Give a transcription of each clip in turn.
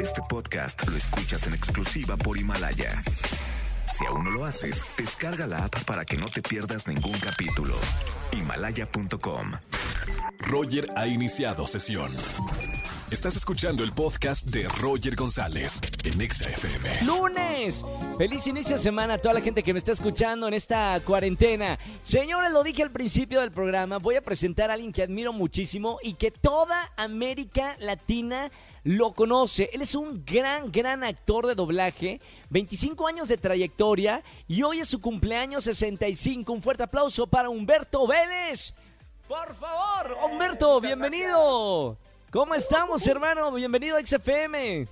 Este podcast lo escuchas en exclusiva por Himalaya. Si aún no lo haces, descarga la app para que no te pierdas ningún capítulo. Himalaya.com. Roger ha iniciado sesión. Estás escuchando el podcast de Roger González en Exa FM. lunes. Feliz inicio de semana a toda la gente que me está escuchando en esta cuarentena. Señores, lo dije al principio del programa, voy a presentar a alguien que admiro muchísimo y que toda América Latina lo conoce. Él es un gran, gran actor de doblaje, 25 años de trayectoria y hoy es su cumpleaños 65. Un fuerte aplauso para Humberto Vélez. Por favor, Humberto, bienvenido. ¿Cómo estamos, hermano? Bienvenido a XFM.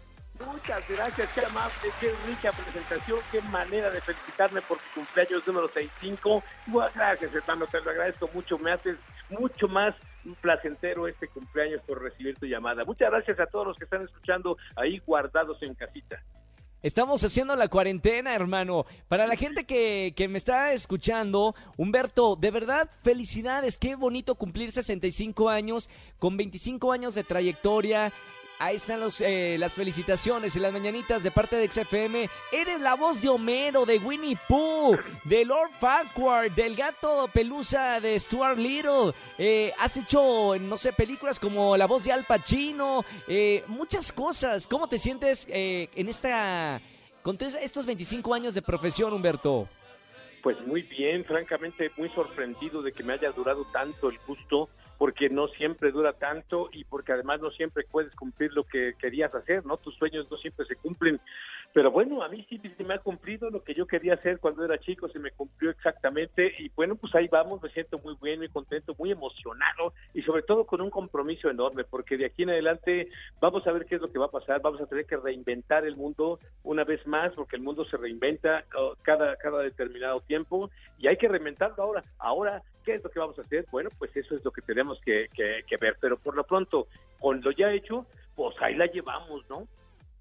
Muchas gracias, qué amable, qué rica presentación, qué manera de felicitarme por tu cumpleaños número 65. Bueno, gracias, hermano, te lo agradezco mucho, me haces mucho más placentero este cumpleaños por recibir tu llamada. Muchas gracias a todos los que están escuchando ahí guardados en casita. Estamos haciendo la cuarentena, hermano. Para la gente que, que, me está escuchando, Humberto, de verdad, felicidades. Qué bonito cumplir 65 años, con 25 años de trayectoria. Ahí están los, eh, las felicitaciones y las mañanitas de parte de XFM. Eres la voz de Homero, de Winnie Pooh, de Lord Farquhar, del gato pelusa de Stuart Little. Eh, has hecho, no sé, películas como la voz de Al Pacino, eh, muchas cosas. ¿Cómo te sientes eh, en esta, con estos 25 años de profesión, Humberto? Pues muy bien, francamente muy sorprendido de que me haya durado tanto el gusto porque no siempre dura tanto y porque además no siempre puedes cumplir lo que querías hacer, ¿no? Tus sueños no siempre se cumplen. Pero bueno, a mí sí, sí me ha cumplido lo que yo quería hacer cuando era chico, se me cumplió exactamente y bueno, pues ahí vamos, me siento muy bien, muy contento, muy emocionado y sobre todo con un compromiso enorme, porque de aquí en adelante vamos a ver qué es lo que va a pasar, vamos a tener que reinventar el mundo una vez más, porque el mundo se reinventa cada, cada determinado tiempo y hay que reinventarlo ahora. Ahora ¿Qué es lo que vamos a hacer? Bueno, pues eso es lo que tenemos que, que, que ver, pero por lo pronto, con lo ya hecho, pues ahí la llevamos, ¿no?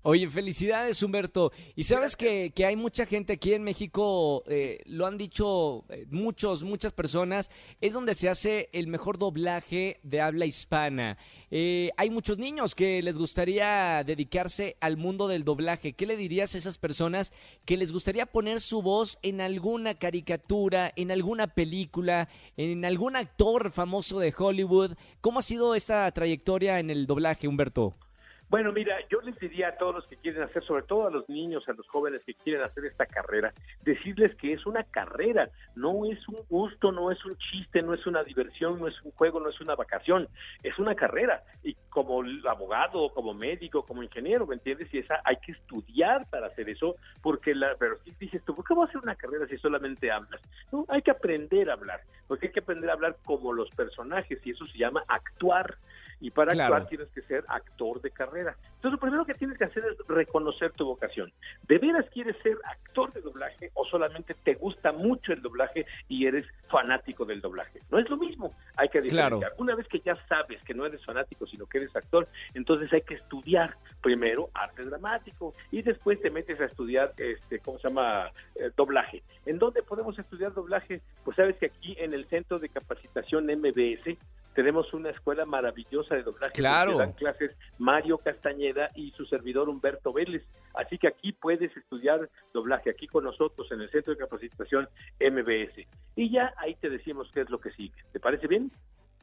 Oye, felicidades Humberto. Y sabes que, que, hay mucha gente aquí en México, eh, lo han dicho eh, muchos, muchas personas, es donde se hace el mejor doblaje de habla hispana. Eh, hay muchos niños que les gustaría dedicarse al mundo del doblaje. ¿Qué le dirías a esas personas que les gustaría poner su voz en alguna caricatura, en alguna película, en algún actor famoso de Hollywood? ¿Cómo ha sido esta trayectoria en el doblaje, Humberto? Bueno, mira, yo les diría a todos los que quieren hacer, sobre todo a los niños, a los jóvenes que quieren hacer esta carrera, decirles que es una carrera, no es un gusto, no es un chiste, no es una diversión, no es un juego, no es una vacación, es una carrera. Y como abogado, como médico, como ingeniero, ¿me entiendes? Y esa hay que estudiar para hacer eso, porque la, pero si dices tú, ¿por qué voy a hacer una carrera si solamente hablas? No, hay que aprender a hablar, porque hay que aprender a hablar como los personajes y eso se llama actuar y para claro. actuar tienes que ser actor de carrera. Entonces, lo primero que tienes que hacer es reconocer tu vocación. ¿De veras quieres ser actor de doblaje o solamente te gusta mucho el doblaje y eres fanático del doblaje? No es lo mismo, hay que diferenciar. Claro. Una vez que ya sabes que no eres fanático, sino que eres actor, entonces hay que estudiar primero arte dramático y después te metes a estudiar, este, ¿cómo se llama? Eh, doblaje. ¿En dónde podemos estudiar doblaje? Pues sabes que aquí en el Centro de Capacitación MBS tenemos una escuela maravillosa de doblaje. Claro. dan clases Mario Castañeda y su servidor Humberto Vélez. Así que aquí puedes estudiar doblaje, aquí con nosotros en el Centro de Capacitación MBS. Y ya ahí te decimos qué es lo que sigue. ¿Te parece bien?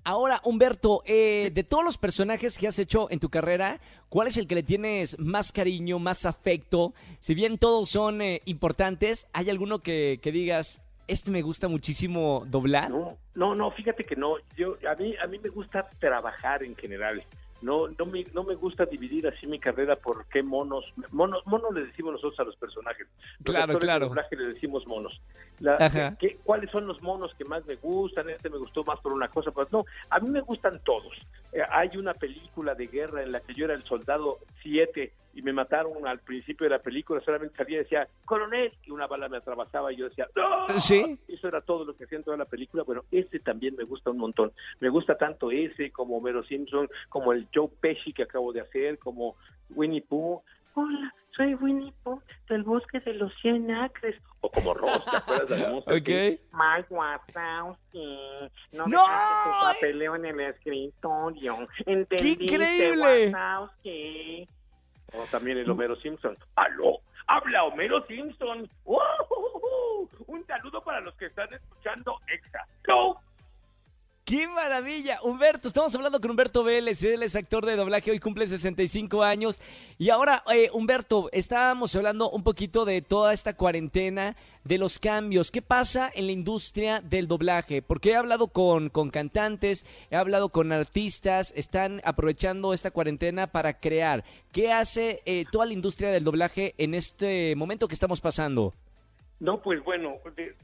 Ahora, Humberto, eh, de todos los personajes que has hecho en tu carrera, ¿cuál es el que le tienes más cariño, más afecto? Si bien todos son eh, importantes, ¿hay alguno que, que digas, este me gusta muchísimo doblar? No, no, no, fíjate que no. Yo a mí a mí me gusta trabajar en general. No no me no me gusta dividir así mi carrera por qué monos monos monos le decimos nosotros a los personajes. Los claro, claro. Doblaje le decimos monos. La, ¿qué, ¿Cuáles son los monos que más me gustan? Este me gustó más por una cosa, pues no, a mí me gustan todos. Eh, hay una película de guerra en la que yo era el soldado 7 y me mataron al principio de la película, solamente salía y decía, coronel, y una bala me atravesaba y yo decía, ¡No! ¿Sí? Eso era todo lo que hacía en toda la película. Bueno, ese también me gusta un montón. Me gusta tanto ese como Homero Simpson, como el Joe Pesci que acabo de hacer, como Winnie Pooh. Hola, soy Winnie Pooh del bosque de los 100 acres. O como Ross, ¿te acuerdas de la música? Ok. Mike Wazowski, no, ¡No! tu papeleo en el escritorio. ¡Qué ¿Entendiste, increíble! Wazowski? También el Homero Simpson. ¡Aló! ¡Habla Homero Simpson! ¡Uh, uh, uh! Un saludo para los que están escuchando Exa. ¡No! ¡Qué maravilla! Humberto, estamos hablando con Humberto Vélez, él es actor de doblaje, hoy cumple 65 años. Y ahora, eh, Humberto, estábamos hablando un poquito de toda esta cuarentena, de los cambios. ¿Qué pasa en la industria del doblaje? Porque he hablado con, con cantantes, he hablado con artistas, están aprovechando esta cuarentena para crear. ¿Qué hace eh, toda la industria del doblaje en este momento que estamos pasando? No, pues bueno,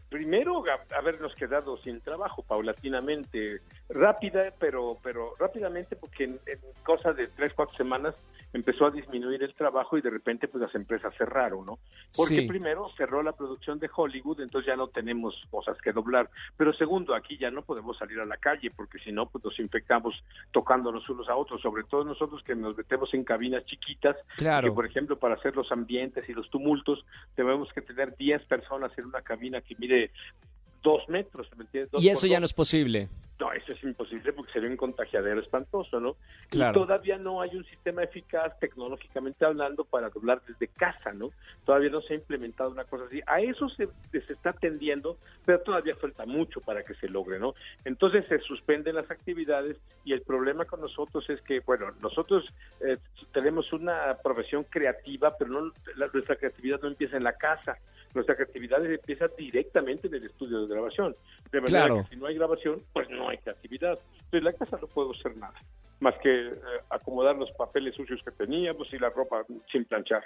primero habernos quedado sin trabajo paulatinamente, rápida, pero pero rápidamente porque en, en cosa de tres, cuatro semanas empezó a disminuir el trabajo y de repente pues las empresas cerraron, ¿no? Porque Sí. primero cerró la producción de Hollywood, entonces ya no tenemos cosas que doblar, pero segundo, aquí ya no podemos salir a la calle porque si no pues nos infectamos tocándonos unos a otros, sobre todo nosotros que nos metemos en cabinas chiquitas Claro. que por ejemplo para hacer los ambientes y los tumultos debemos que tener 10 personas en una cabina que mide dos metros, ¿me entiendes? Dos Y eso ya dos. no es posible. No, es imposible porque sería un contagiadero espantoso, ¿no? Claro. Y todavía no hay un sistema eficaz tecnológicamente hablando para doblar desde casa, ¿no? Todavía no se ha implementado una cosa así. A eso se, se está tendiendo, pero todavía falta mucho para que se logre, ¿no? Entonces se suspenden las actividades y el problema con nosotros es que, bueno, nosotros eh, tenemos una profesión creativa, pero no la- nuestra creatividad no empieza en la casa. Nuestra creatividad empieza directamente en el estudio de grabación. De manera Claro. que si no hay grabación, pues no hay creatividad. Entonces, en la casa no puedo hacer nada, más que eh, acomodar los papeles sucios que teníamos y la ropa sin planchar.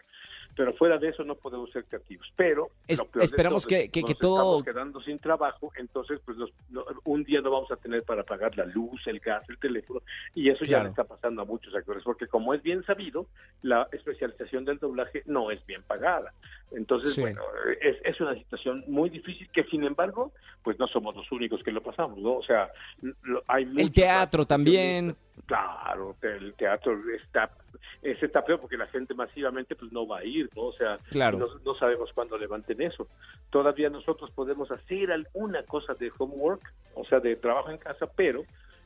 Pero fuera de eso no podemos ser creativos. Pero Es- esperamos todo que- que- nos que todo- estamos quedando sin trabajo, entonces pues nos- no- un día no vamos a tener para pagar la luz, el gas, el teléfono, y eso ya le está pasando a muchos actores, porque como es bien sabido, la especialización del doblaje no es bien pagada. Entonces, Sí. bueno, es, es una situación muy difícil que, sin embargo, pues no somos los únicos que lo pasamos, ¿no? O sea, lo- hay El teatro también. Claro, el teatro está ese está peor porque la gente masivamente pues no va a ir, ¿no? O sea, Claro. no, no sabemos cuándo levanten eso. Todavía nosotros podemos hacer alguna cosa de homework, o sea, de trabajo en casa, pero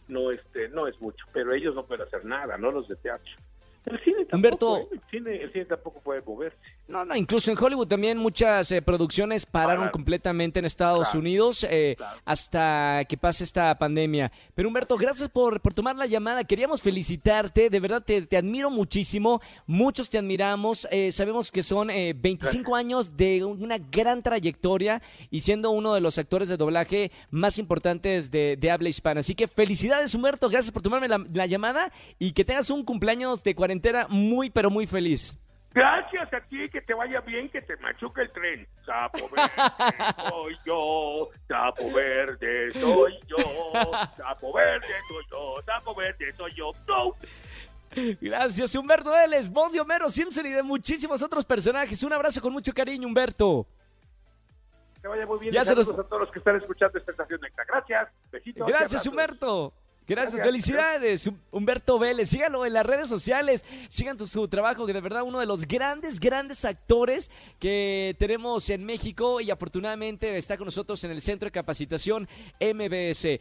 no este no es mucho, pero ellos no pueden hacer nada, no los de teatro. El cine tampoco, Humberto. ¿eh? el cine, el cine tampoco puede moverse. No, no, incluso en Hollywood también muchas eh, producciones pararon completamente en Estados Claro, Unidos eh, claro. hasta que pase esta pandemia. Pero Humberto, gracias por, por tomar la llamada. Queríamos felicitarte, de verdad te, te admiro muchísimo, muchos te admiramos. eh, sabemos que son eh, 25 años de una gran trayectoria y siendo uno de los actores de doblaje más importantes de, de habla hispana. Así que felicidades Humberto, gracias por tomarme la, la llamada y que tengas un cumpleaños de cuarentena muy, pero muy feliz. Gracias a ti, que te vaya bien, que te machuque el tren. Sapo verde soy yo, sapo verde soy yo, sapo verde soy yo, sapo verde soy yo. No. Gracias, Humberto Vélez, voz de Homero Simpson y de muchísimos otros personajes. Un abrazo con mucho cariño, Humberto. Que te vaya muy bien. Ya se los- a todos los que están escuchando esta estación extra. Gracias. Besitos. Gracias. Humberto. Gracias, Gracias. felicidades, Hum- Humberto Vélez. Síganlo en las redes sociales, sigan tu- su trabajo, que de verdad uno de los grandes, grandes actores que tenemos en México y afortunadamente está con nosotros en el Centro de Capacitación MBS.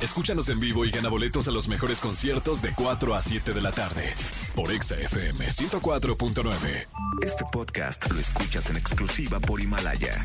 Escúchanos en vivo y gana boletos a los mejores conciertos de 4 a 7 de la tarde por Exa FM 104.9. Este podcast lo escuchas en exclusiva por Himalaya.